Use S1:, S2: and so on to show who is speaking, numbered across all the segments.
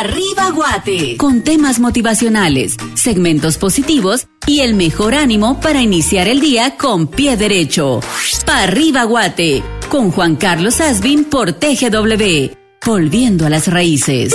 S1: Arriba Guate, con temas motivacionales, segmentos positivos y el mejor ánimo para iniciar el día con pie derecho. Arriba Guate, con Juan Carlos Asbin por TGW, volviendo a las raíces.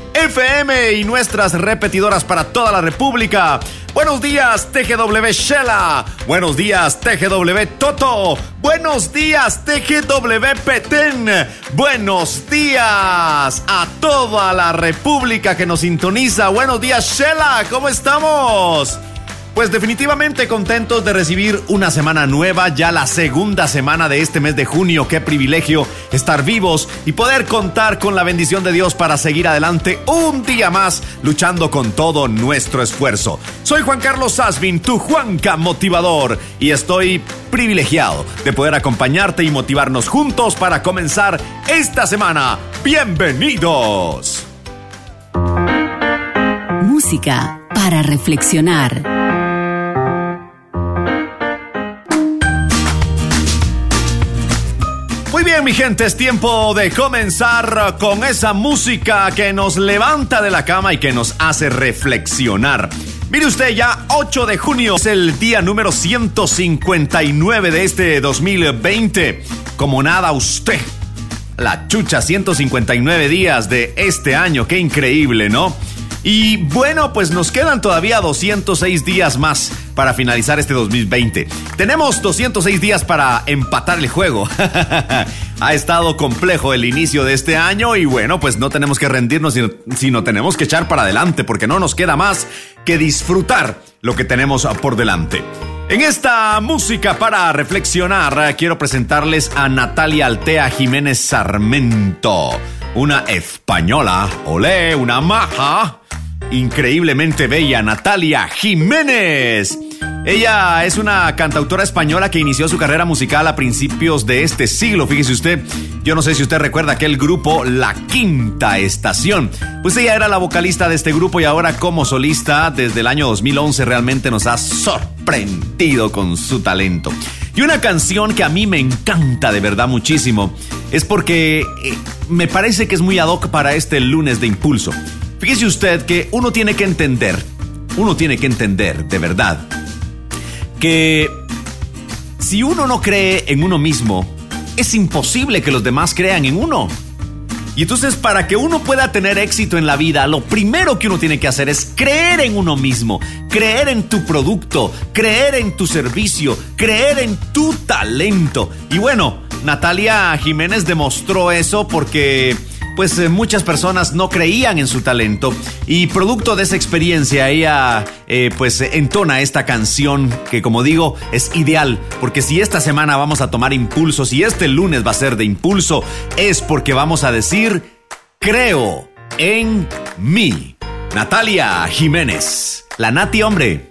S2: FM y nuestras repetidoras para toda la República. Buenos días, TGW Shela. Buenos días, TGW Toto. Buenos días, TGW Petén. Buenos días a toda la República que nos sintoniza. Buenos días, Shela. ¿Cómo estamos? Pues definitivamente contentos de recibir una semana nueva, ya la segunda semana de este mes de junio. Qué privilegio estar vivos y poder contar con la bendición de Dios para seguir adelante un día más luchando con todo nuestro esfuerzo. Soy Juan Carlos Asvin, tu Juanca motivador, y estoy privilegiado de poder acompañarte y motivarnos juntos para comenzar esta semana. Bienvenidos.
S1: Música para reflexionar.
S2: Bien, mi gente, es tiempo de comenzar con esa música que nos levanta de la cama y que nos hace reflexionar. Mire usted, ya 8 de junio es el día número 159 de este 2020. Como nada, usted. La chucha, 159 días de este año, qué increíble, ¿no? Y bueno, pues nos quedan todavía 206 días más para finalizar este 2020. Tenemos 206 días para empatar el juego. ha estado complejo el inicio de este año y bueno, pues no tenemos que rendirnos, sino, sino, tenemos que echar para adelante porque no nos queda más que disfrutar lo que tenemos por delante. En esta música para reflexionar, quiero presentarles a Natalia Altea Jiménez Sarmento, una española, olé, una maja increíblemente bella Natalia Jiménez. Ella es una cantautora española que inició su carrera musical a principios de este siglo. Fíjese usted, yo no sé si usted recuerda aquel grupo La Quinta Estación. Pues ella era la vocalista de este grupo y ahora como solista desde el año 2011 realmente nos ha sorprendido con su talento. Y una canción que a mí me encanta de verdad muchísimo es porque eh, me parece que es muy ad hoc para este lunes de impulso. Fíjese usted que uno tiene que entender, uno tiene que entender de verdad que si uno no cree en uno mismo, es imposible que los demás crean en uno. Y entonces para que uno pueda tener éxito en la vida, lo primero que uno tiene que hacer es creer en uno mismo, creer en tu producto, creer en tu servicio, creer en tu talento. Y bueno, Natalia Jiménez demostró eso porque pues eh, muchas personas no creían en su talento y producto de esa experiencia ella eh, pues entona esta canción que como digo es ideal porque si esta semana vamos a tomar impulso, si este lunes va a ser de impulso, es porque vamos a decir creo en mí. Natalia Jiménez, la Nati hombre.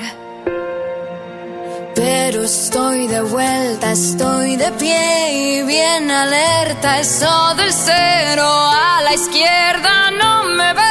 S3: Pero estoy de vuelta, estoy de pie y bien alerta. Eso del cero a la izquierda no me ve.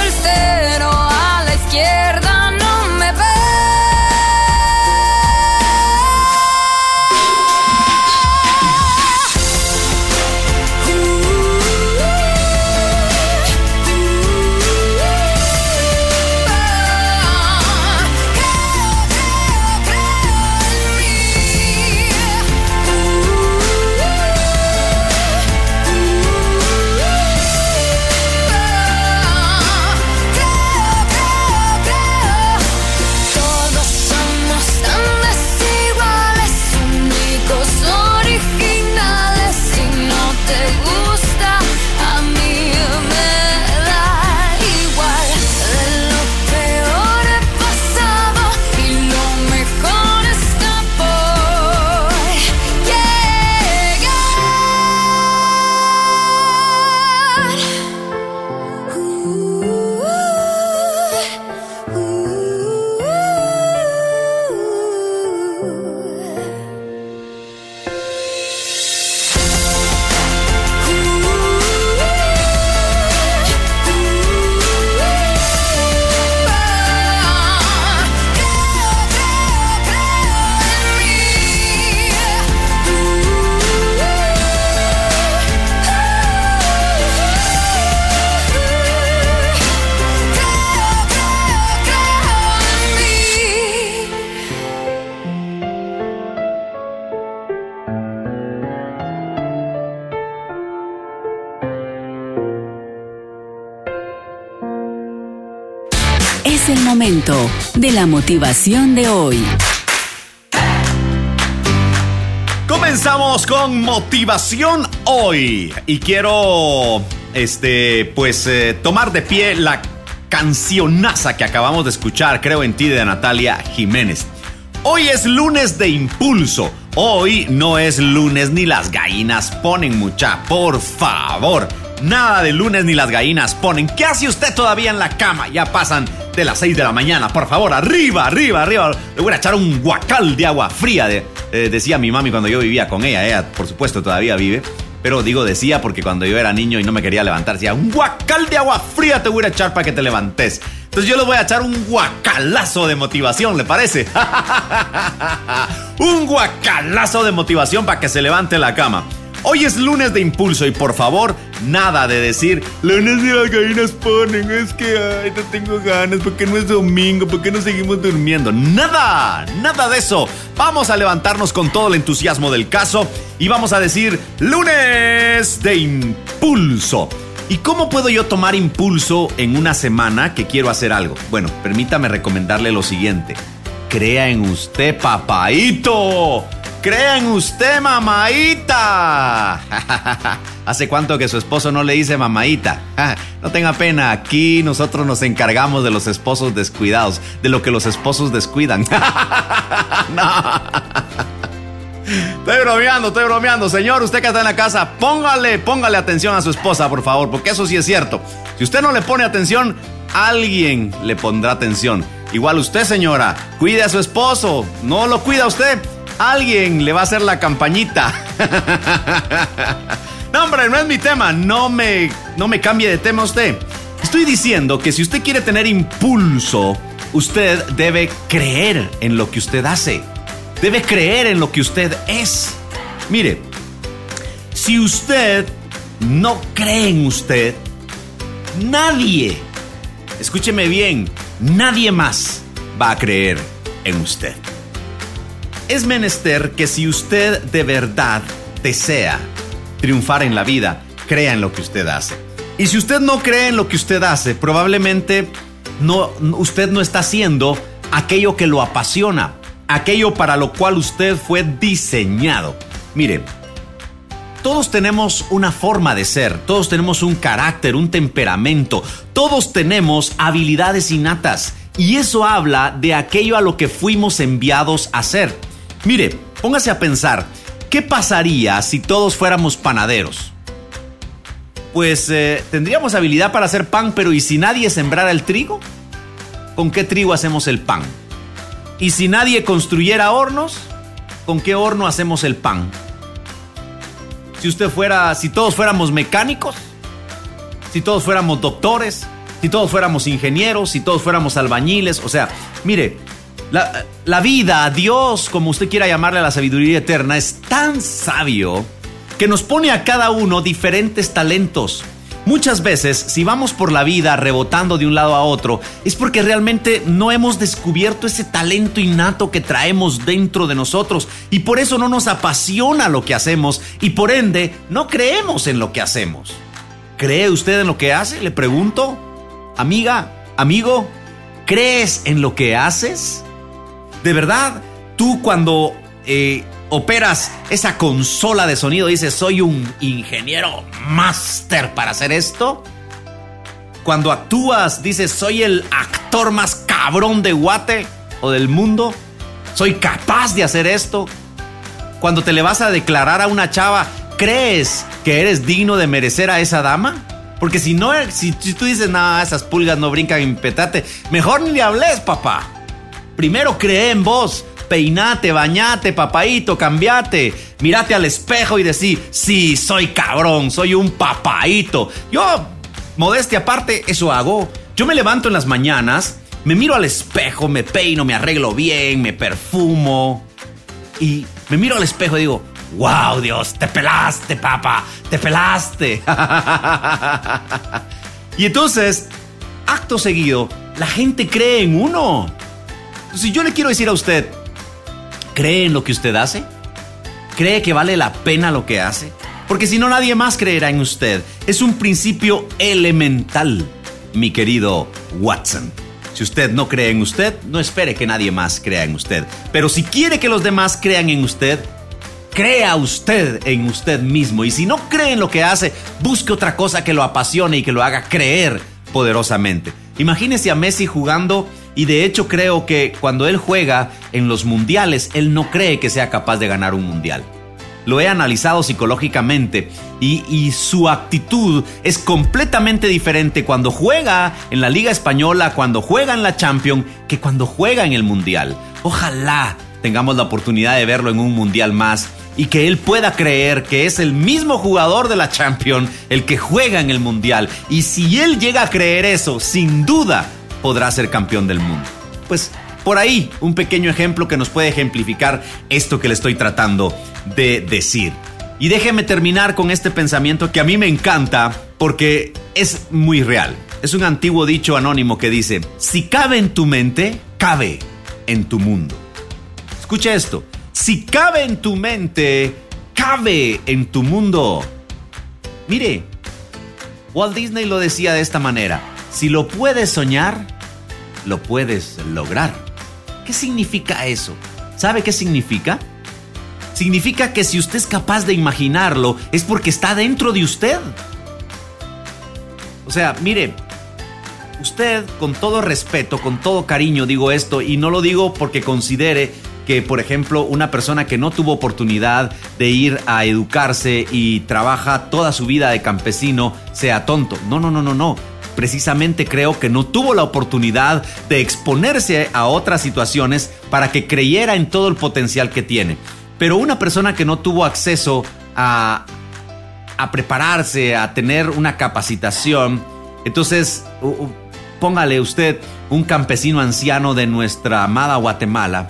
S1: De la motivación de hoy.
S2: Comenzamos con motivación hoy y quiero este pues eh, tomar de pie la cancionaza que acabamos de escuchar, creo en ti de Natalia Jiménez. Hoy es lunes de impulso. Hoy no es lunes ni las gallinas ponen mucha, por favor. Nada de lunes ni las gallinas ponen. ¿Qué hace usted todavía en la cama? Ya pasan de las 6 de la mañana. Por favor, arriba, arriba, arriba. Le voy a echar un guacal de agua fría, de, eh, decía mi mami cuando yo vivía con ella. Ella, por supuesto, todavía vive. Pero digo decía porque cuando yo era niño y no me quería levantar, decía, un guacal de agua fría te voy a echar para que te levantes. Entonces yo le voy a echar un guacalazo de motivación, ¿le parece? un guacalazo de motivación para que se levante la cama. Hoy es lunes de impulso y por favor, nada de decir, lunes de las gallinas ponen, es que no tengo ganas, porque no es domingo, porque no seguimos durmiendo. Nada, nada de eso. Vamos a levantarnos con todo el entusiasmo del caso y vamos a decir, lunes de impulso. ¿Y cómo puedo yo tomar impulso en una semana que quiero hacer algo? Bueno, permítame recomendarle lo siguiente. Crea en usted, papaito. Crea en usted, ¿Hace cuánto que su esposo no le dice mamaita? No tenga pena, aquí nosotros nos encargamos de los esposos descuidados, de lo que los esposos descuidan. Estoy bromeando, estoy bromeando. Señor, usted que está en la casa, póngale, póngale atención a su esposa, por favor, porque eso sí es cierto. Si usted no le pone atención, alguien le pondrá atención. Igual usted, señora, cuide a su esposo. ¿No lo cuida usted? Alguien le va a hacer la campañita. no, hombre, no es mi tema. No me, no me cambie de tema usted. Estoy diciendo que si usted quiere tener impulso, usted debe creer en lo que usted hace. Debe creer en lo que usted es. Mire, si usted no cree en usted, nadie, escúcheme bien, nadie más va a creer en usted. Es menester que si usted de verdad desea triunfar en la vida, crea en lo que usted hace. Y si usted no cree en lo que usted hace, probablemente no, usted no está haciendo aquello que lo apasiona, aquello para lo cual usted fue diseñado. Mire, todos tenemos una forma de ser, todos tenemos un carácter, un temperamento, todos tenemos habilidades innatas Y eso habla de aquello a lo que fuimos enviados a hacer. Mire, póngase a pensar, ¿qué pasaría si todos fuéramos panaderos? Pues eh, tendríamos habilidad para hacer pan, pero ¿y si nadie sembrara el trigo? ¿Con qué trigo hacemos el pan? ¿Y si nadie construyera hornos? ¿Con qué horno hacemos el pan? Si usted fuera, si todos fuéramos mecánicos, si todos fuéramos doctores, si todos fuéramos ingenieros, si todos fuéramos albañiles. O sea, mire, la, vida, Dios, como usted quiera llamarle a la sabiduría eterna, es tan sabio que nos pone a cada uno diferentes talentos. Muchas veces, si vamos por la vida rebotando de un lado a otro, es porque realmente no hemos descubierto ese talento innato que traemos dentro de nosotros y por eso no nos apasiona lo que hacemos y por ende no creemos en lo que hacemos. ¿Cree usted en lo que hace? Le pregunto. Amiga, amigo, ¿crees en lo que haces? ¿De verdad? Tú cuando eh, operas esa consola de sonido dices, soy un ingeniero máster para hacer esto. Cuando actúas dices, soy el actor más cabrón de Guate o del mundo. Soy capaz de hacer esto. Cuando te le vas a declarar a una chava, ¿crees que eres digno de merecer a esa dama? Porque si no, si, tú dices, no, esas pulgas no brincan en petate, mejor ni le hables, papá. Primero cree en vos. Peinate, bañate, papaito, cambiate. Mírate al espejo y decir, sí, soy cabrón, soy un papaito. Yo, modestia aparte, eso hago. Yo me levanto en las mañanas, me miro al espejo, me peino, me arreglo bien, me perfumo. Y me miro al espejo y digo, ¡Wow, Dios! ¡Te pelaste, papá! ¡Te pelaste! y entonces, acto seguido, la gente cree en uno. Si yo le quiero decir a usted, ¿cree en lo que usted hace? ¿Cree que vale la pena lo que hace? Porque si no, nadie más creerá en usted. Es un principio elemental, mi querido Watson. Si usted no cree en usted, no espere que nadie más crea en usted. Pero si quiere que los demás crean en usted, Crea usted en usted mismo y si no cree en lo que hace, busque otra cosa que lo apasione y que lo haga creer poderosamente. Imagínese a Messi jugando y de hecho creo que cuando él juega en los mundiales, él no cree que sea capaz de ganar un mundial. Lo he analizado psicológicamente y, y, su actitud es completamente diferente cuando juega en la Liga Española, cuando juega en la Champions, que cuando juega en el Mundial. Ojalá tengamos la oportunidad de verlo en un Mundial más y que él pueda creer que es el mismo jugador de la Champions el que juega en el Mundial. Y si él llega a creer eso, sin duda podrá ser campeón del mundo. Pues por ahí un pequeño ejemplo que nos puede ejemplificar esto que le estoy tratando de decir. Y déjeme terminar con este pensamiento que a mí me encanta porque es muy real. Es un antiguo dicho anónimo que dice, si cabe en tu mente, cabe en tu mundo. Escucha esto, si cabe en tu mente, cabe en tu mundo. Mire, Walt Disney lo decía de esta manera, si lo puedes soñar, lo puedes lograr. ¿Qué significa eso? ¿Sabe qué significa? Significa que si usted es capaz de imaginarlo, es porque está dentro de usted. O sea, mire, usted con todo respeto, con todo cariño digo esto, y no lo digo porque considere que, por ejemplo, una persona que no tuvo oportunidad de ir a educarse y trabaja toda su vida de campesino sea tonto. No, no, no, no, no. Precisamente creo que no tuvo la oportunidad de exponerse a otras situaciones para que creyera en todo el potencial que tiene. Pero una persona que no tuvo acceso a, prepararse, a tener una capacitación, entonces póngale usted un campesino anciano de nuestra amada Guatemala,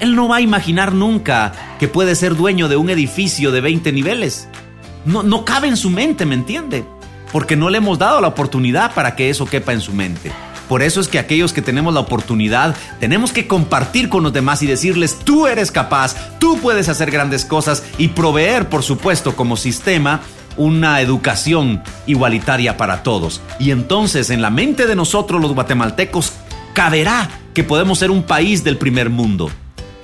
S2: él no va a imaginar nunca que puede ser dueño de un edificio de 20 niveles. No, no cabe en su mente, ¿me entiende? Porque no le hemos dado la oportunidad para que eso quepa en su mente. Por eso es que aquellos que tenemos la oportunidad tenemos que compartir con los demás y decirles, tú eres capaz, tú puedes hacer grandes cosas y proveer, por supuesto, como sistema, una educación igualitaria para todos. Y entonces en la mente de nosotros los guatemaltecos caberá que podemos ser un país del primer mundo.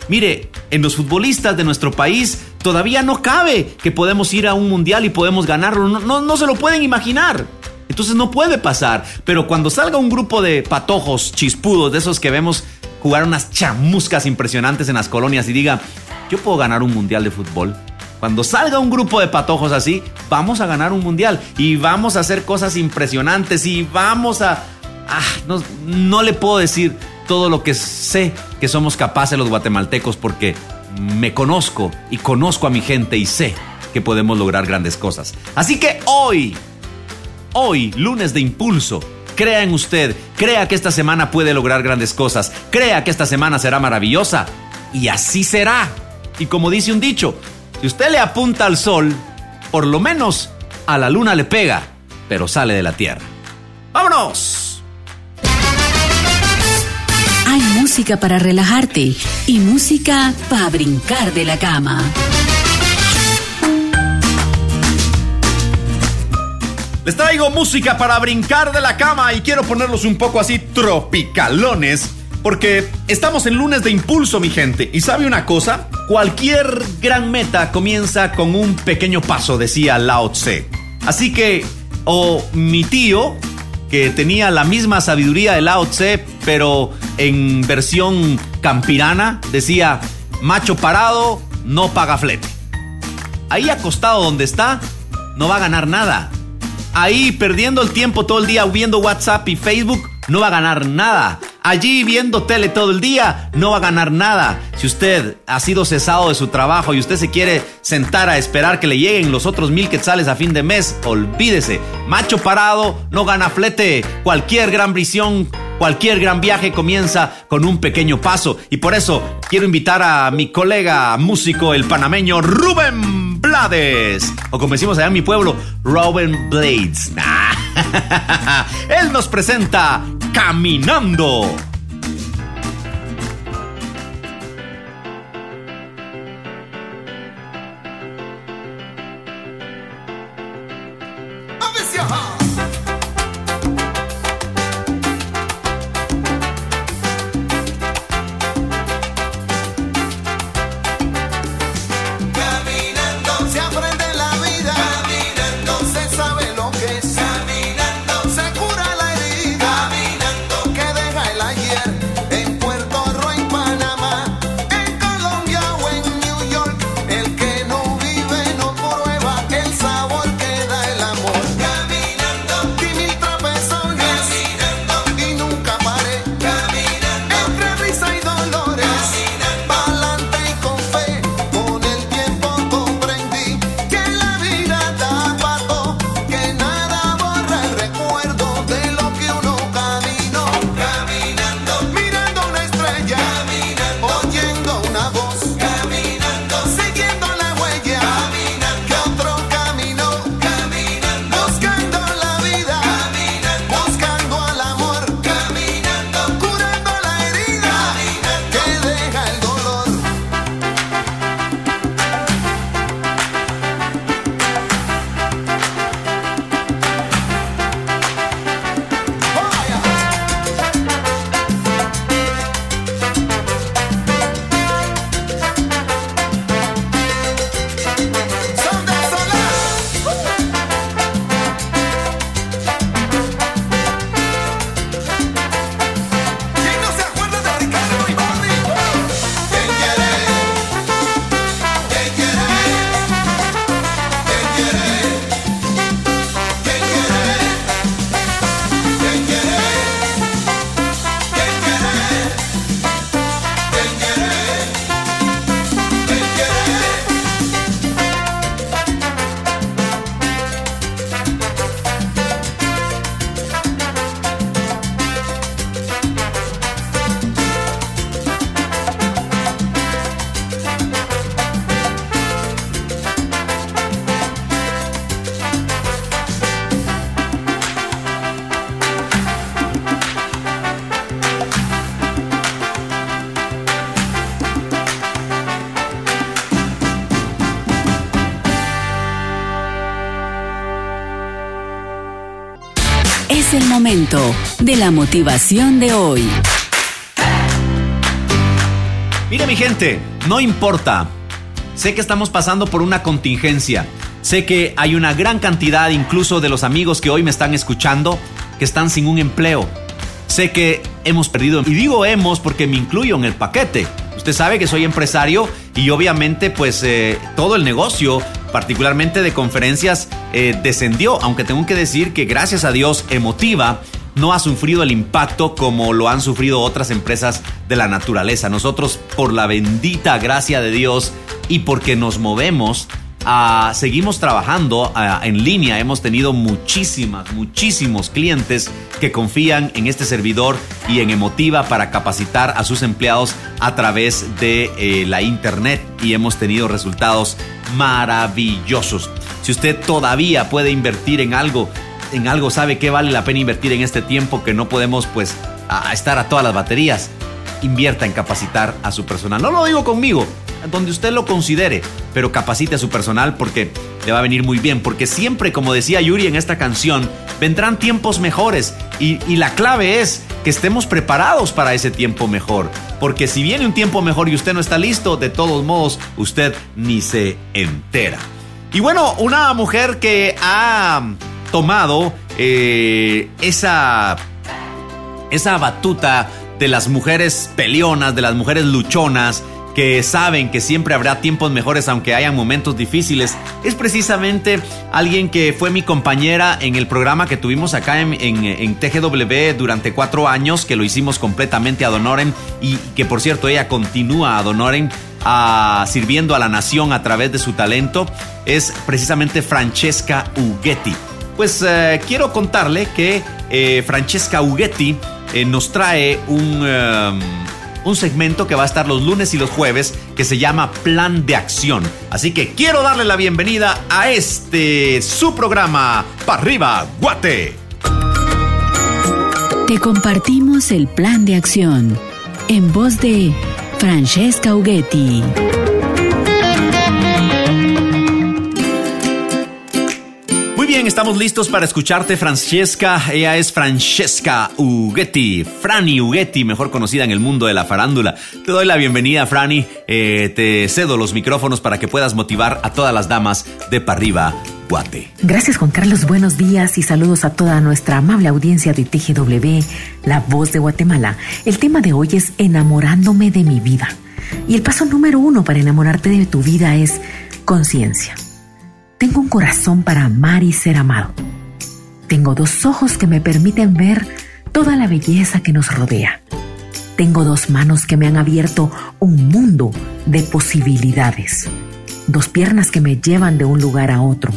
S2: Mire, en los futbolistas de nuestro país todavía no cabe que podemos ir a un mundial y podemos ganarlo. No, se lo pueden imaginar. Entonces no puede pasar. Pero cuando salga un grupo de patojos chispudos, de esos que vemos jugar unas chamuscas impresionantes en las colonias y diga, yo puedo ganar un mundial de fútbol. Cuando salga un grupo de patojos así, vamos a ganar un mundial y vamos a hacer cosas impresionantes y vamos a... Ah, no le puedo decir todo lo que sé que somos capaces los guatemaltecos porque me conozco y conozco a mi gente y sé que podemos lograr grandes cosas. Así que hoy, hoy, lunes de impulso, crea en usted, crea que esta semana puede lograr grandes cosas, crea que esta semana será maravillosa y así será. Y como dice un dicho, si usted le apunta al sol, por lo menos a la luna le pega, pero sale de la tierra. ¡Vámonos!
S1: Hay música para relajarte y música para brincar de la cama.
S2: Les traigo música para brincar de la cama y quiero ponerlos un poco así tropicalones porque estamos en lunes de impulso, mi gente. ¿Y sabe una cosa? Cualquier gran meta comienza con un pequeño paso, decía Lao Tse. Así que, o mi tío, que tenía la misma sabiduría de Lao Tse, pero en versión campirana, decía, macho parado, no paga flete. Ahí acostado donde está, no va a ganar nada. Ahí perdiendo el tiempo todo el día viendo WhatsApp y Facebook, no va a ganar nada allí viendo tele todo el día, no va a ganar nada. Si usted ha sido cesado de su trabajo y usted se quiere sentar a esperar que le lleguen los otros mil quetzales a fin de mes, olvídese. Macho parado no gana flete. Cualquier gran visión Cualquier gran viaje comienza con un pequeño paso y por eso quiero invitar a mi colega músico, el panameño Rubén Blades, o como decimos allá en mi pueblo, Rubén Blades. Él nos presenta Caminando.
S1: De la motivación de hoy.
S2: Mire mi gente, no importa. Sé que estamos pasando por una contingencia. Sé que hay una gran cantidad incluso de los amigos que hoy me están escuchando que están sin un empleo. Sé que hemos perdido, y digo hemos porque me incluyo en el paquete. Usted sabe que soy empresario y obviamente pues eh, todo el negocio, particularmente de conferencias, eh, descendió, aunque tengo que decir que gracias a Dios Emotiva no ha sufrido el impacto como lo han sufrido otras empresas de la naturaleza. Nosotros, por la bendita gracia de Dios y porque nos movemos, Ah, seguimos trabajando ah, en línea. Hemos tenido muchísimas, muchísimos clientes que confían en este servidor y en Emotiva para capacitar a sus empleados a través de eh, la internet y hemos tenido resultados maravillosos. Si usted todavía puede invertir en algo, en algo sabe que vale la pena invertir en este tiempo que no podemos pues estar a todas las baterías, invierta en capacitar a su personal. No lo digo conmigo, donde usted lo considere, pero capacite a su personal porque le va a venir muy bien, porque siempre, como decía Yuri en esta canción, vendrán tiempos mejores y, la clave es que estemos preparados para ese tiempo mejor, porque si viene un tiempo mejor y usted no está listo, de todos modos, usted ni se entera. Y bueno, una mujer que ha tomado eh, esa, esa batuta de las mujeres peleonas, de las mujeres luchonas, que saben que siempre habrá tiempos mejores aunque hayan momentos difíciles, es precisamente alguien que fue mi compañera en el programa que tuvimos acá en, en, TGW durante cuatro años, que lo hicimos completamente a Donoren y que por cierto ella continúa a Donoren a, sirviendo a la nación a través de su talento, es precisamente Francesca Ughetti. Pues eh, quiero contarle que eh, Francesca Ughetti eh, nos trae un un segmento que va a estar los lunes y los jueves que se llama Plan de Acción. Así que quiero darle la bienvenida a este su programa, Pa' arriba, Guate.
S1: Te compartimos el plan de acción en voz de Francesca Ughetti.
S2: Estamos listos para escucharte, Francesca. Ella es Francesca Ughetti, Franny Ughetti, mejor conocida en el mundo de la farándula. Te doy la bienvenida, Franny. Eh, te cedo los micrófonos para que puedas motivar a todas las damas de Parriba, Guate.
S4: Gracias, Juan Carlos. Buenos días y saludos a toda nuestra amable audiencia de TGW, La Voz de Guatemala. El tema de hoy es enamorándome de mi vida. Y el paso número uno para enamorarte de tu vida es conciencia. Tengo un corazón para amar y ser amado. Tengo dos ojos que me permiten ver toda la belleza que nos rodea. Tengo dos manos que me han abierto un mundo de posibilidades. Dos piernas que me llevan de un lugar a otro.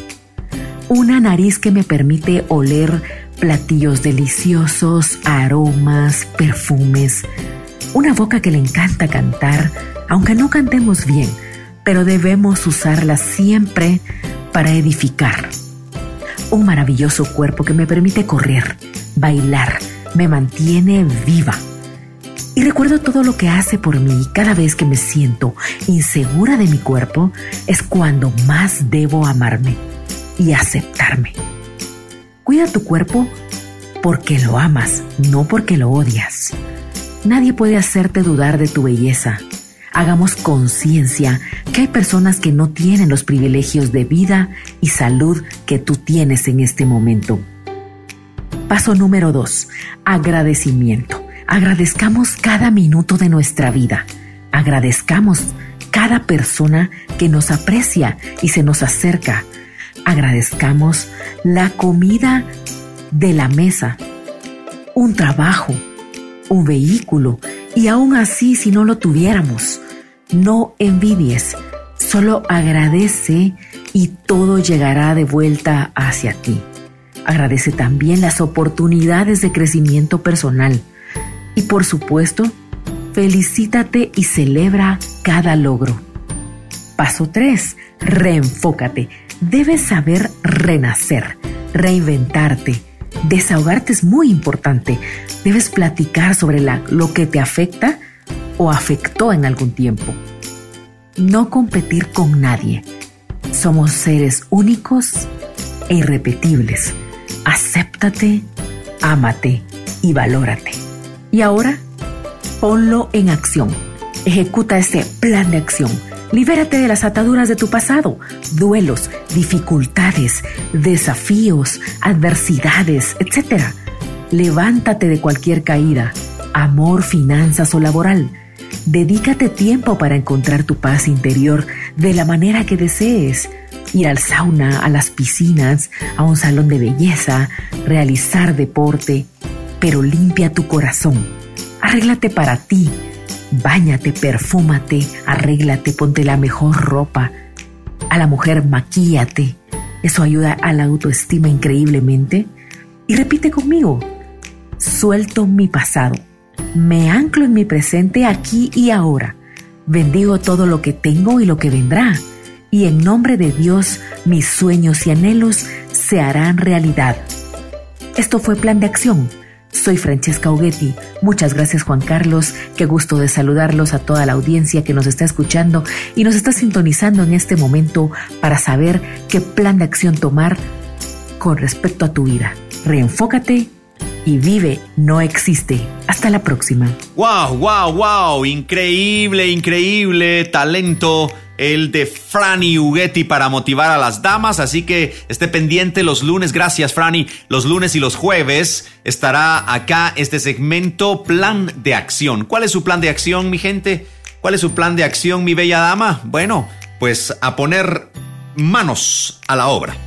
S4: Una nariz que me permite oler platillos deliciosos, aromas, perfumes. Una boca que le encanta cantar, aunque no cantemos bien, pero debemos usarla siempre para edificar. Un maravilloso cuerpo que me permite correr, bailar, me mantiene viva. Y recuerdo todo lo que hace por mí cada vez que me siento insegura de mi cuerpo es cuando más debo amarme y aceptarme. Cuida tu cuerpo porque lo amas, no porque lo odias. Nadie puede hacerte dudar de tu belleza hagamos conciencia que hay personas que no tienen los privilegios de vida y salud que tú tienes en este momento. Paso número dos, agradecimiento. Agradezcamos cada minuto de nuestra vida. Agradezcamos cada persona que nos aprecia y se nos acerca. Agradezcamos la comida de la mesa, un trabajo, un vehículo y aún así, si no lo tuviéramos, no envidies, solo agradece y todo llegará de vuelta hacia ti. Agradece también las oportunidades de crecimiento personal. Y por supuesto, felicítate y celebra cada logro. Paso 3. Reenfócate. Debes saber renacer, reinventarte. Desahogarte es muy importante. Debes platicar sobre lo que te afecta o afectó en algún tiempo. No competir con nadie. Somos seres únicos e irrepetibles. Acéptate, ámate y valórate. Y ahora, ponlo en acción. Ejecuta ese plan de acción. Libérate de las ataduras de tu pasado, duelos, dificultades, desafíos, adversidades, etc. Levántate de cualquier caída, amor, finanzas o laboral. Dedícate tiempo para encontrar tu paz interior de la manera que desees. Ir al sauna, a las piscinas, a un salón de belleza, realizar deporte, pero limpia tu corazón. Arréglate para ti. Báñate, perfúmate, arréglate, ponte la mejor ropa. A la mujer maquíate. Eso ayuda a la autoestima increíblemente. Y repite conmigo. Suelto mi pasado. Me anclo en mi presente aquí y ahora. Bendigo todo lo que tengo y lo que vendrá. Y en nombre de Dios, mis sueños y anhelos se harán realidad. Esto fue Plan de Acción soy Francesca Ughetti. Muchas gracias Juan Carlos. Qué gusto de saludarlos a toda la audiencia que nos está escuchando y nos está sintonizando en este momento para saber qué plan de acción tomar con respecto a tu vida. Reenfócate y vive no existe. Hasta la próxima.
S2: Wow, wow, wow. Increíble, increíble talento el de Franny Ughetti para motivar a las damas, así que esté pendiente los lunes, gracias Franny, los lunes y los jueves estará acá este segmento Plan de Acción. ¿Cuál es su plan de acción, mi gente? ¿Cuál es su plan de acción, mi bella dama? Bueno, pues a poner manos a la obra.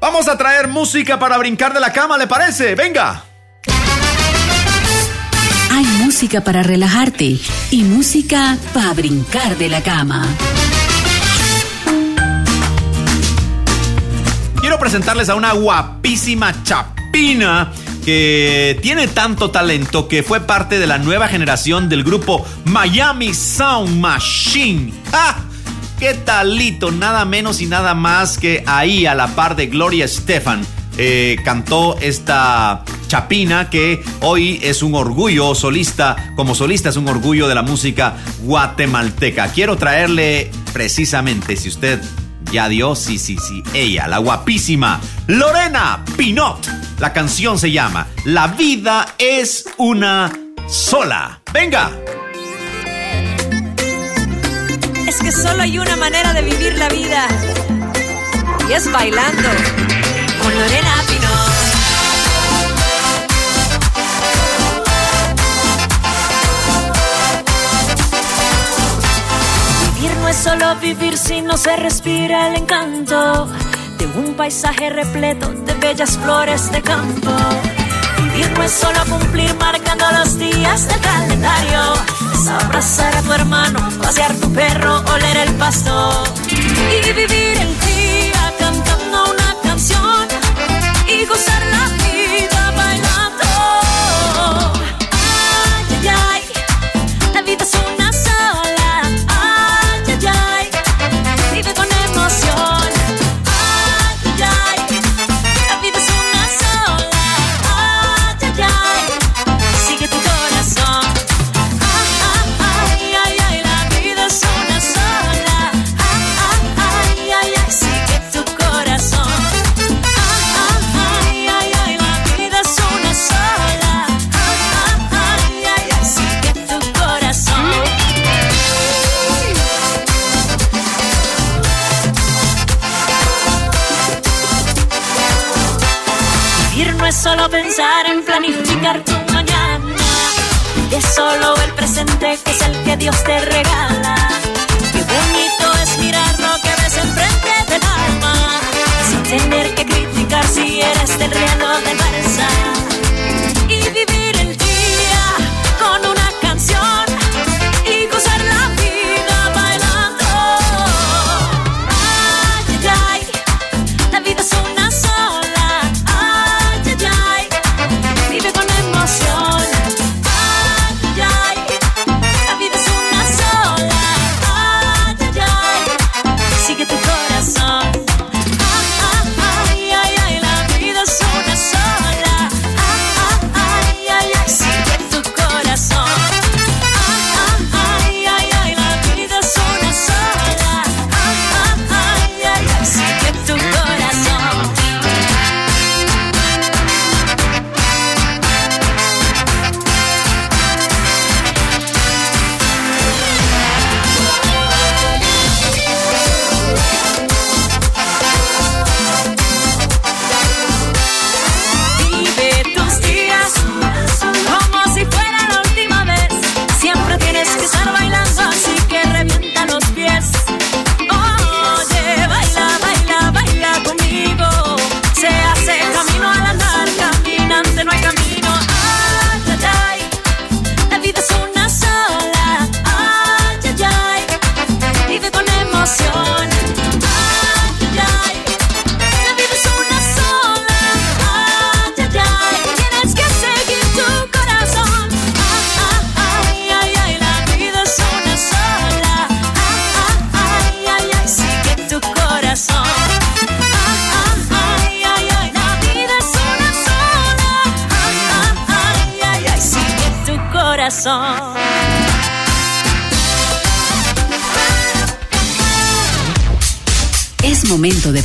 S2: Vamos a traer música para brincar de la cama, ¿le parece? Venga.
S1: Hay música para relajarte y música para brincar de la cama.
S2: Quiero presentarles a una guapísima chapina que tiene tanto talento que fue parte de la nueva generación del grupo Miami Sound Machine. ¡Ah! ¡Qué talito! Nada menos y nada más que ahí a la par de Gloria Estefan eh, cantó esta chapina que hoy es un orgullo solista, como solista es un orgullo de la música guatemalteca. Quiero traerle precisamente, si usted ya dio, sí, sí, sí, ella, la guapísima Lorena Pinot. La canción se llama La vida es una sola. Venga.
S5: Es que solo hay una manera de vivir la vida y es bailando con Lorena Pino. No es solo vivir si no se respira el encanto de un paisaje repleto de bellas flores de campo. Vivir no es solo cumplir marcando los días del calendario. Es abrazar a tu hermano, pasear tu perro, oler el pasto y vivir el día cantando una y gozar la vida bailando. Ay, ay, ay, la vida es una tu mañana. Es solo el presente que es el que Dios te regala. Qué bonito es mirar lo que ves enfrente del alma. Sin tener que criticar si eres del rielo del Barça. Y vivir el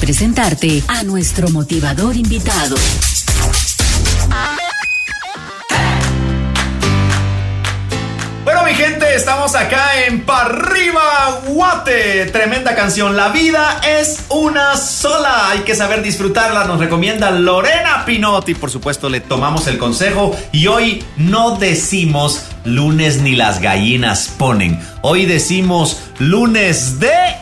S1: presentarte a nuestro motivador invitado.
S2: Bueno, mi gente, estamos acá en Parriba Guate. Tremenda canción. La vida es una sola. Hay que saber disfrutarla. Nos recomienda Lorena Pinotti. Por supuesto, le tomamos el consejo. Y hoy no decimos lunes ni las gallinas ponen. Hoy decimos lunes de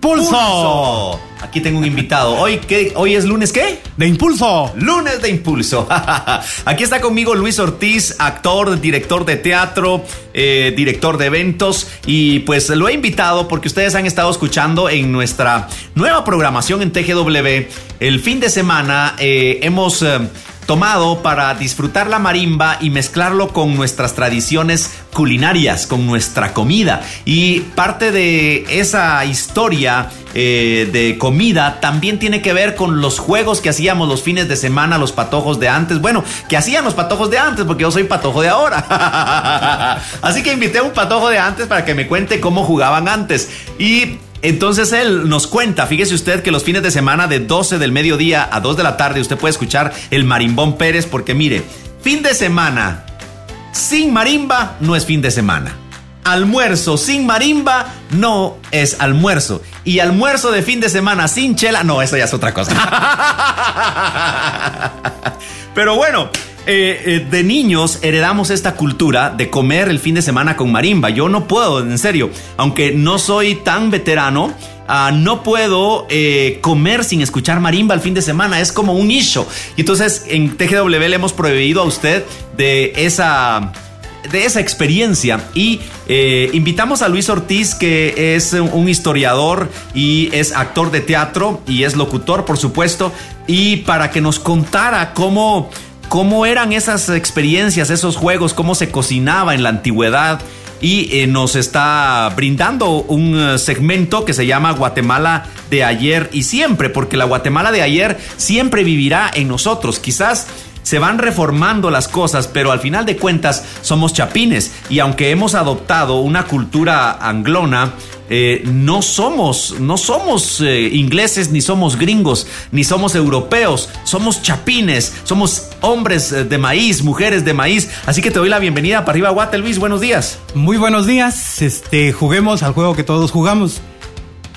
S2: impulso. Aquí tengo un invitado. Hoy, ¿qué? ¿Hoy es lunes qué?
S6: De impulso.
S2: Lunes de impulso. Aquí está conmigo Luis Ortiz, actor, director de teatro, eh, director de eventos. Y pues lo he invitado porque ustedes han estado escuchando en nuestra nueva programación en TGW. El fin de semana eh, hemos... eh, tomado para disfrutar la marimba y mezclarlo con nuestras tradiciones culinarias, con nuestra comida. Y parte de esa historia eh, de comida también tiene que ver con los juegos que hacíamos los fines de semana, los patojos de antes. Bueno, que hacían los patojos de antes, porque yo soy patojo de ahora. Así que invité a un patojo de antes para que me cuente cómo jugaban antes. Y entonces él nos cuenta, fíjese usted que los fines de semana de 12 del mediodía a 2 de la tarde usted puede escuchar el Marimbón Pérez porque mire, fin de semana sin marimba no es fin de semana. Almuerzo sin marimba no es almuerzo. Y almuerzo de fin de semana sin chela, no, eso ya es otra cosa. Pero bueno, eh, eh, de niños heredamos esta cultura de comer el fin de semana con marimba. Yo no puedo, en serio, aunque no soy tan veterano. ah, no puedo eh, comer sin escuchar marimba el fin de semana, es como un nicho. Y entonces en TGW le hemos prohibido a usted de esa de esa experiencia y invitamos a Luis Ortiz que es un historiador y es actor de teatro y es locutor por supuesto y para que nos contara cómo cómo eran esas experiencias, esos juegos, cómo se cocinaba en la antigüedad y eh, nos está brindando un eh, segmento que se llama Guatemala de ayer y siempre, porque la Guatemala de ayer siempre vivirá en nosotros. Quizás se van reformando las cosas, pero al final de cuentas somos chapines. Y aunque hemos adoptado una cultura anglona, eh, no somos, no somos eh, ingleses, ni somos gringos, ni somos europeos, somos chapines, somos hombres eh, de maíz, mujeres de maíz. Así que te doy la bienvenida para arriba, Guate Luis. Buenos días.
S6: Muy buenos días. Este, juguemos al juego que todos jugamos.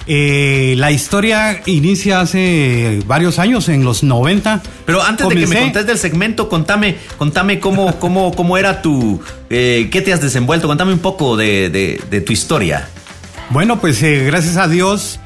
S6: Eh, la historia inicia hace varios años, en los 90.
S2: Pero antes de que me contes del segmento, contame, contame cómo, cómo, cómo era tu, eh, qué te has desenvuelto. Contame un poco de, de- de tu historia.
S6: Bueno, pues eh, gracias a Dios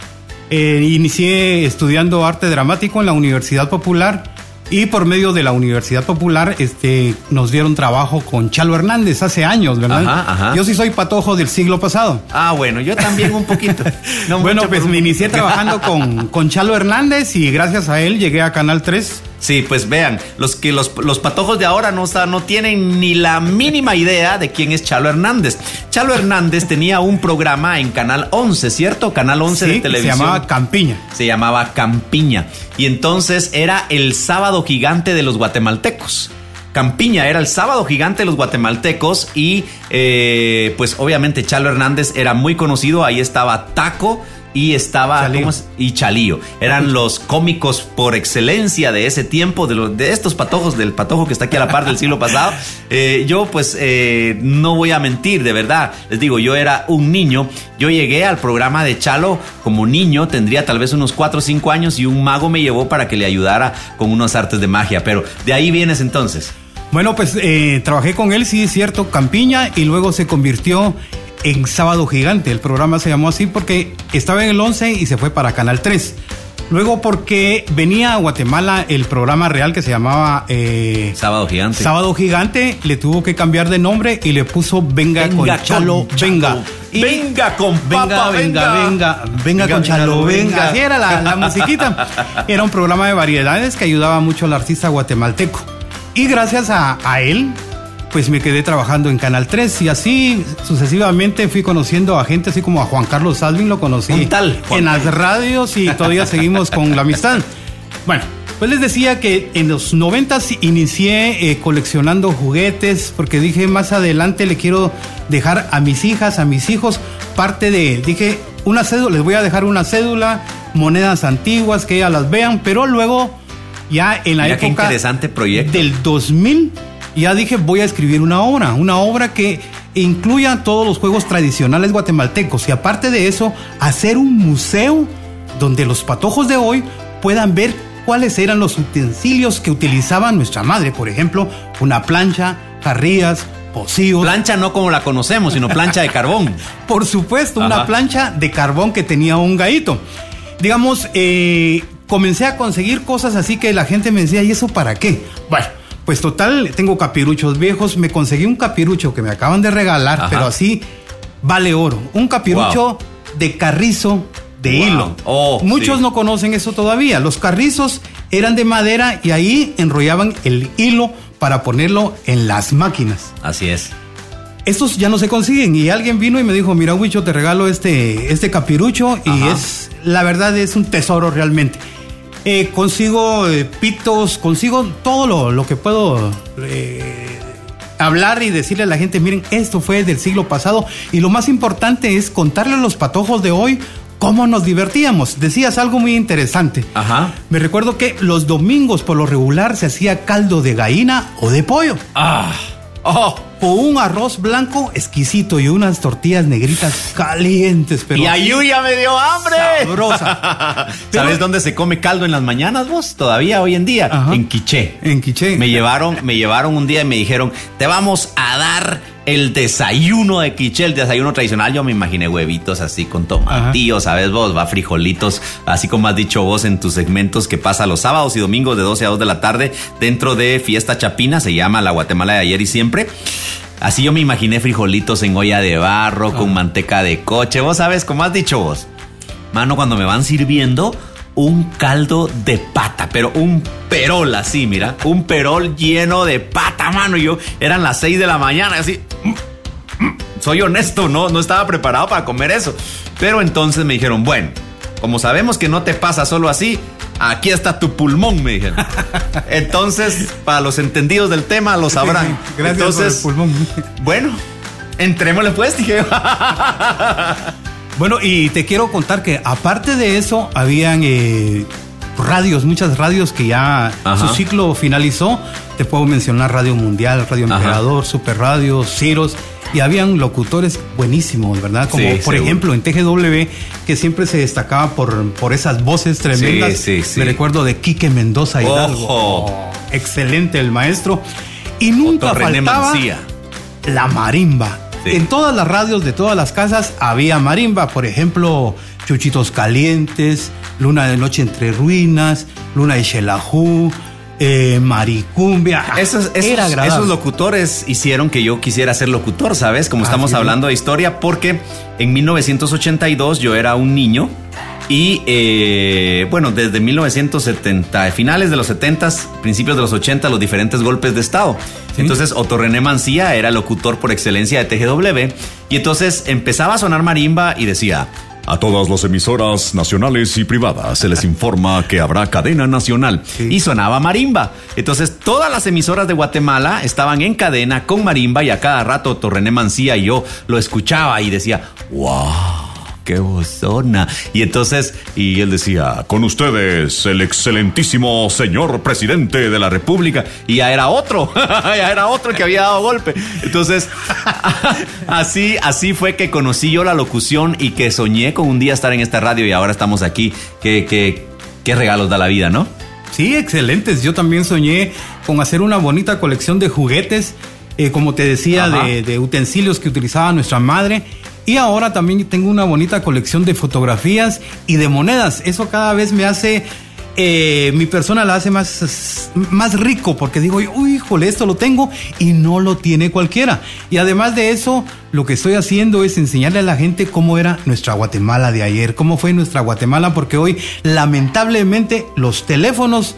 S6: eh, inicié estudiando arte dramático en la Universidad Popular y por medio de la Universidad Popular este, nos dieron trabajo con Chalo Hernández hace años, ¿verdad?
S2: Ajá, ajá.
S6: Yo sí soy patojo del siglo pasado.
S2: Ah, bueno, yo también un poquito. No
S6: bueno,
S2: mucho,
S6: pues
S2: un
S6: me inicié trabajando con, con Chalo Hernández y gracias a él llegué a Canal 3.
S2: Sí, pues vean, los que los, los patojos de ahora no, no tienen ni la mínima idea de quién es Chalo Hernández. Chalo Hernández tenía un programa en Canal 11, ¿cierto? Canal 11
S6: Sí,
S2: de televisión.
S6: Se llamaba Campiña.
S2: se llamaba Campiña. Y entonces era el sábado gigante de los guatemaltecos. Campiña era el sábado gigante de los guatemaltecos y eh, pues obviamente Chalo Hernández era muy conocido, ahí estaba Taco y estaba
S6: Chalío.
S2: ¿cómo es? y Chalío. Eran los cómicos por excelencia de ese tiempo, de, los, de estos patojos, del patojo que está aquí a la par del siglo pasado. Eh, yo pues eh, no voy a mentir, de verdad. Les digo, yo era un niño, yo llegué al programa de Chalo como niño, tendría tal vez unos 4 o 5 años y un mago me llevó para que le ayudara con unas artes de magia, pero de ahí vienes entonces.
S6: Bueno, pues eh, trabajé con él, sí, es cierto, Campiña, y luego se convirtió en Sábado Gigante. El programa se llamó así porque estaba en el 11 y se fue para Canal 3. Luego porque venía a Guatemala el programa real que se llamaba eh,
S2: Sábado gigante.
S6: Sábado Gigante, le tuvo que cambiar de nombre y le puso Venga, con Chalo, venga. Y-
S2: venga con
S6: Venga,
S2: papa,
S6: venga, venga, venga, con Chalo, venga. Así era la, la musiquita. Era un programa de variedades que ayudaba mucho al artista guatemalteco. Y gracias a, a él, pues me quedé trabajando en Canal 3 y así sucesivamente fui conociendo a gente así como a Juan Carlos Salvin, lo conocí
S2: Un tal Juan
S6: en las radios y todavía seguimos con la amistad. Bueno, Pues les decía que en los noventas inicié eh, coleccionando juguetes porque dije más adelante le quiero dejar a mis hijas, a mis hijos parte de, dije, una cédula, les voy a dejar una cédula, monedas antiguas que ellas las vean, pero luego ya en la época
S2: interesante proyecto.
S6: del 2000 ya dije voy a escribir una obra, una obra que incluya todos los juegos tradicionales guatemaltecos y aparte de eso hacer un museo donde los patojos de hoy puedan ver cuáles eran los utensilios que utilizaba nuestra madre, por ejemplo, una plancha, jarrías, pocillos.
S2: Plancha no como la conocemos, sino plancha de carbón.
S6: Por supuesto, una plancha de carbón que tenía un gaito. Digamos, eh, comencé a conseguir cosas así que la gente me decía, ¿y eso para qué? Bueno, pues total, tengo capiruchos viejos, me conseguí un capirucho que me acaban de regalar, pero así vale oro. Un capirucho de carrizo de hilo.
S2: Oh,
S6: Muchos no conocen eso todavía. Los carrizos eran de madera y ahí enrollaban el hilo para ponerlo en las máquinas.
S2: Así es.
S6: Estos ya no se consiguen y alguien vino y me dijo, mira Huicho, te regalo este, este capirucho y es, la verdad es un tesoro realmente. Eh, consigo eh, pitos, consigo todo lo, lo que puedo eh, hablar y decirle a la gente, miren, esto fue del siglo pasado y lo más importante es contarle a los patojos de hoy cómo nos divertíamos. Decías algo muy interesante.
S2: Ajá.
S6: Me recuerdo que los domingos por lo regular se hacía caldo de gallina o de pollo.
S2: Ah. Oh.
S6: O un arroz blanco exquisito y unas tortillas negritas calientes, pero.
S2: Y ayú ya me dio hambre.
S6: Sabrosa. Pero-
S2: ¿Sabes dónde se come caldo en las mañanas vos? Todavía hoy en día.
S6: Ajá.
S2: En Quiché.
S6: En Quiché.
S2: Me llevaron, me llevaron un día y me dijeron, te vamos a dar el desayuno de Quiché, el desayuno tradicional. Yo me imaginé huevitos así con tomatillo, ¿sabes vos? Va frijolitos, así como has dicho vos en tus segmentos que pasa los sábados y domingos de 12 a 2 de la tarde dentro de Fiesta Chapina, se llama la Guatemala de ayer y siempre. Así yo me imaginé frijolitos en olla de barro, con manteca de coche. Vos sabes, como has dicho vos. Mano, cuando me van sirviendo un caldo de pata, pero un perol así, mira, un perol lleno de pata, mano. Y yo eran las 6 de la mañana, así. mm, mm, Soy honesto, no, no estaba preparado para comer eso. Pero entonces me dijeron, bueno, como sabemos que no te pasa solo así, aquí está tu pulmón, me dijeron. Entonces, para los entendidos del tema, lo sabrán.
S6: Gracias
S2: entonces,
S6: por el pulmón.
S2: bueno, entrémosle pues, dije.
S6: Bueno, y te quiero contar que aparte de eso, habían eh, radios, muchas radios que ya
S2: Ajá.
S6: su ciclo finalizó. Te puedo mencionar Radio Mundial, Radio. Emperador, Super Radio, Ciros. Y habían locutores buenísimos, ¿verdad? Como
S2: Sí,
S6: por
S2: seguro.
S6: ejemplo en TGW, que siempre se destacaba por, por esas voces tremendas.
S2: Sí, sí, sí.
S6: Me recuerdo de Quique Mendoza Hidalgo.
S2: Ojo.
S6: Oh, excelente el maestro. Y nunca
S2: Otto
S6: faltaba la marimba. En todas las radios de todas las casas había marimba, por ejemplo, Chuchitos Calientes, Luna de Noche entre Ruinas, Luna de Xelajú, eh, Maricumbia.
S2: Esos, esos,
S6: Era agradable.
S2: esos locutores hicieron que yo quisiera ser locutor, ¿sabes? Como
S6: Ah,
S2: estamos
S6: sí,
S2: hablando de historia, porque en 1982 yo era un niño y, eh, bueno, desde 1970, finales de los 70, principios de los 80, los diferentes golpes de Estado. Entonces, Otto René Mancía era locutor por excelencia de TGW y entonces empezaba a sonar marimba y decía...
S7: A todas las emisoras nacionales y privadas se les informa que habrá cadena nacional.
S2: y sonaba marimba. Entonces todas las emisoras de Guatemala estaban en cadena con marimba y a cada rato Torrené Mancía y yo lo escuchaba y decía, wow, qué bozona. Y entonces, y él decía,
S7: Con ustedes, el excelentísimo señor presidente de la República.
S2: y ya era otro, ya era otro que había dado golpe. Entonces, así, así fue que conocí yo la locución y que soñé con un día estar en esta radio y ahora estamos aquí. Qué, qué, qué regalos da la vida, ¿no?
S6: Sí, excelentes. Yo también soñé con hacer una bonita colección de juguetes, eh, como te decía, de utensilios que utilizaba nuestra madre. Y ahora también tengo una bonita colección de fotografías y de monedas. Eso cada vez me hace, eh, mi persona la hace más, más rico porque digo, uy, híjole, esto lo tengo y no lo tiene cualquiera. Y además de eso, lo que estoy haciendo es enseñarle a la gente cómo era nuestra Guatemala de ayer, cómo fue nuestra Guatemala, porque hoy lamentablemente los teléfonos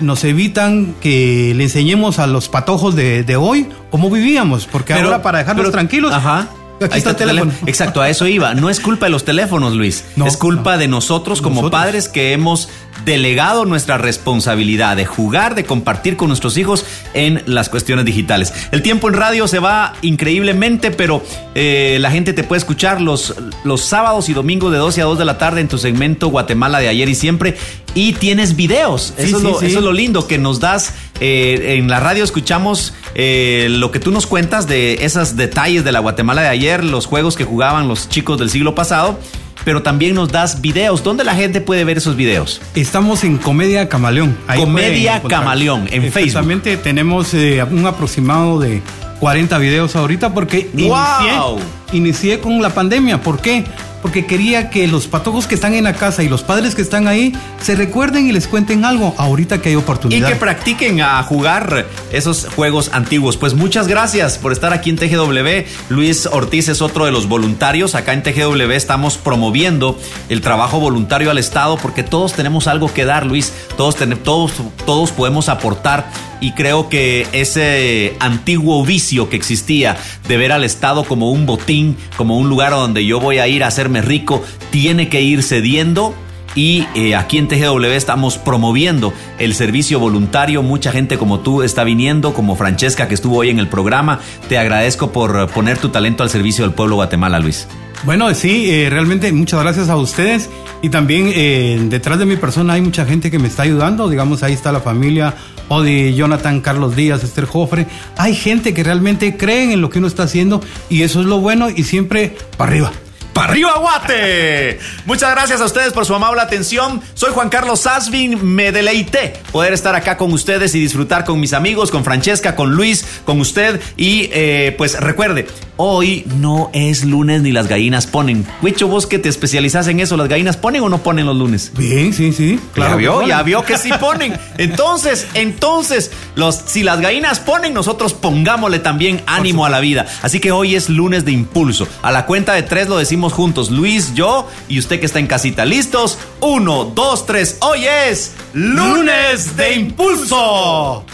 S6: nos evitan que le enseñemos a los patojos de, de hoy cómo vivíamos, porque ahora para dejarlos
S2: pero-
S6: tranquilos,
S2: Ajá.
S6: Aquí está el teléfono.
S2: Exacto, a eso iba. No es culpa de los teléfonos, Luis.
S6: No,
S2: es culpa
S6: no.
S2: de nosotros como
S6: Nosotros.
S2: padres que hemos delegado nuestra responsabilidad de jugar, de compartir con nuestros hijos en las cuestiones digitales. El tiempo en radio se va increíblemente, pero eh, la gente te puede escuchar los, los sábados y domingos de 12 a 2 de la tarde en tu segmento Guatemala de ayer y siempre. Y tienes videos.
S6: Sí,
S2: eso, es
S6: sí,
S2: lo,
S6: sí.
S2: eso es lo lindo que nos das. eh, en la radio escuchamos eh, lo que tú nos cuentas de esos detalles de la Guatemala de ayer, los juegos que jugaban los chicos del siglo pasado, pero también nos das videos. ¿Dónde la gente puede ver esos videos?
S6: Estamos en Comedia Camaleón. Ahí
S2: Comedia. Camaleón, en Facebook.
S6: Exactamente, tenemos eh, un aproximado de 40 videos ahorita porque
S2: ¡Wow!
S6: inicié, inicié con la pandemia. ¿Por qué? Porque quería que los patojos que están en la casa y los padres que están ahí se recuerden y les cuenten algo ahorita que hay
S2: Y
S6: oportunidad.
S2: que practiquen a jugar esos juegos antiguos. Pues muchas gracias por estar aquí en TGW. Luis Ortiz es otro de los voluntarios. Acá en TGW estamos promoviendo el trabajo voluntario al Estado porque todos tenemos algo que dar, Luis. Todos, ten- todos, todos podemos aportar. Y creo que ese antiguo vicio que existía de ver al Estado como un botín, como un lugar donde yo voy a ir a hacerme rico, tiene que ir cediendo y eh, aquí en TGW estamos promoviendo el servicio voluntario. Mucha gente como tú está viniendo, como Francesca que estuvo hoy en el programa. Te agradezco por eh, poner tu talento al servicio del pueblo Guatemala, Luis.
S6: Bueno, sí, eh, realmente muchas gracias a ustedes. Y también eh, detrás de mi persona hay mucha gente que me está ayudando, digamos ahí está la familia Odi, Jonathan, Carlos Díaz, Esther Jofre, hay gente que realmente creen en lo que uno está haciendo y eso es lo bueno y siempre para arriba.
S2: ¡Para arriba, Guate! Muchas gracias a ustedes por su amable atención. Soy Juan Carlos Sasvin. Me deleité poder estar acá con ustedes y disfrutar con mis amigos, con Francesca, con Luis, con usted. Y eh, pues recuerde, hoy no es lunes ni las gallinas ponen. Huicho, vos que te especializas en eso, ¿las gallinas ponen o no ponen los lunes?
S6: Bien, sí, sí, claro.
S2: ya vio, ya vio que sí ponen. Entonces, entonces, los, si las gallinas ponen, nosotros pongámosle también ánimo a la vida. Así que hoy es lunes de impulso. A la cuenta de tres lo decimos juntos. Luis, yo y usted que está en casita. ¿Listos? Uno, dos, tres. Hoy es lunes de impulso.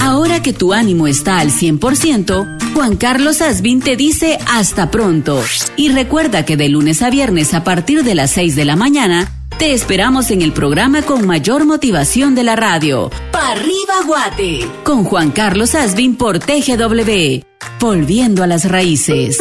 S1: Ahora que tu ánimo está al 100%, Juan Carlos Asbin te dice hasta pronto. Y recuerda que de lunes a viernes a partir de las 6 de la mañana, te esperamos en el programa con mayor motivación de la radio. ¡Pa' arriba, Guate! Con Juan Carlos Asbin por TGW. Volviendo a las raíces.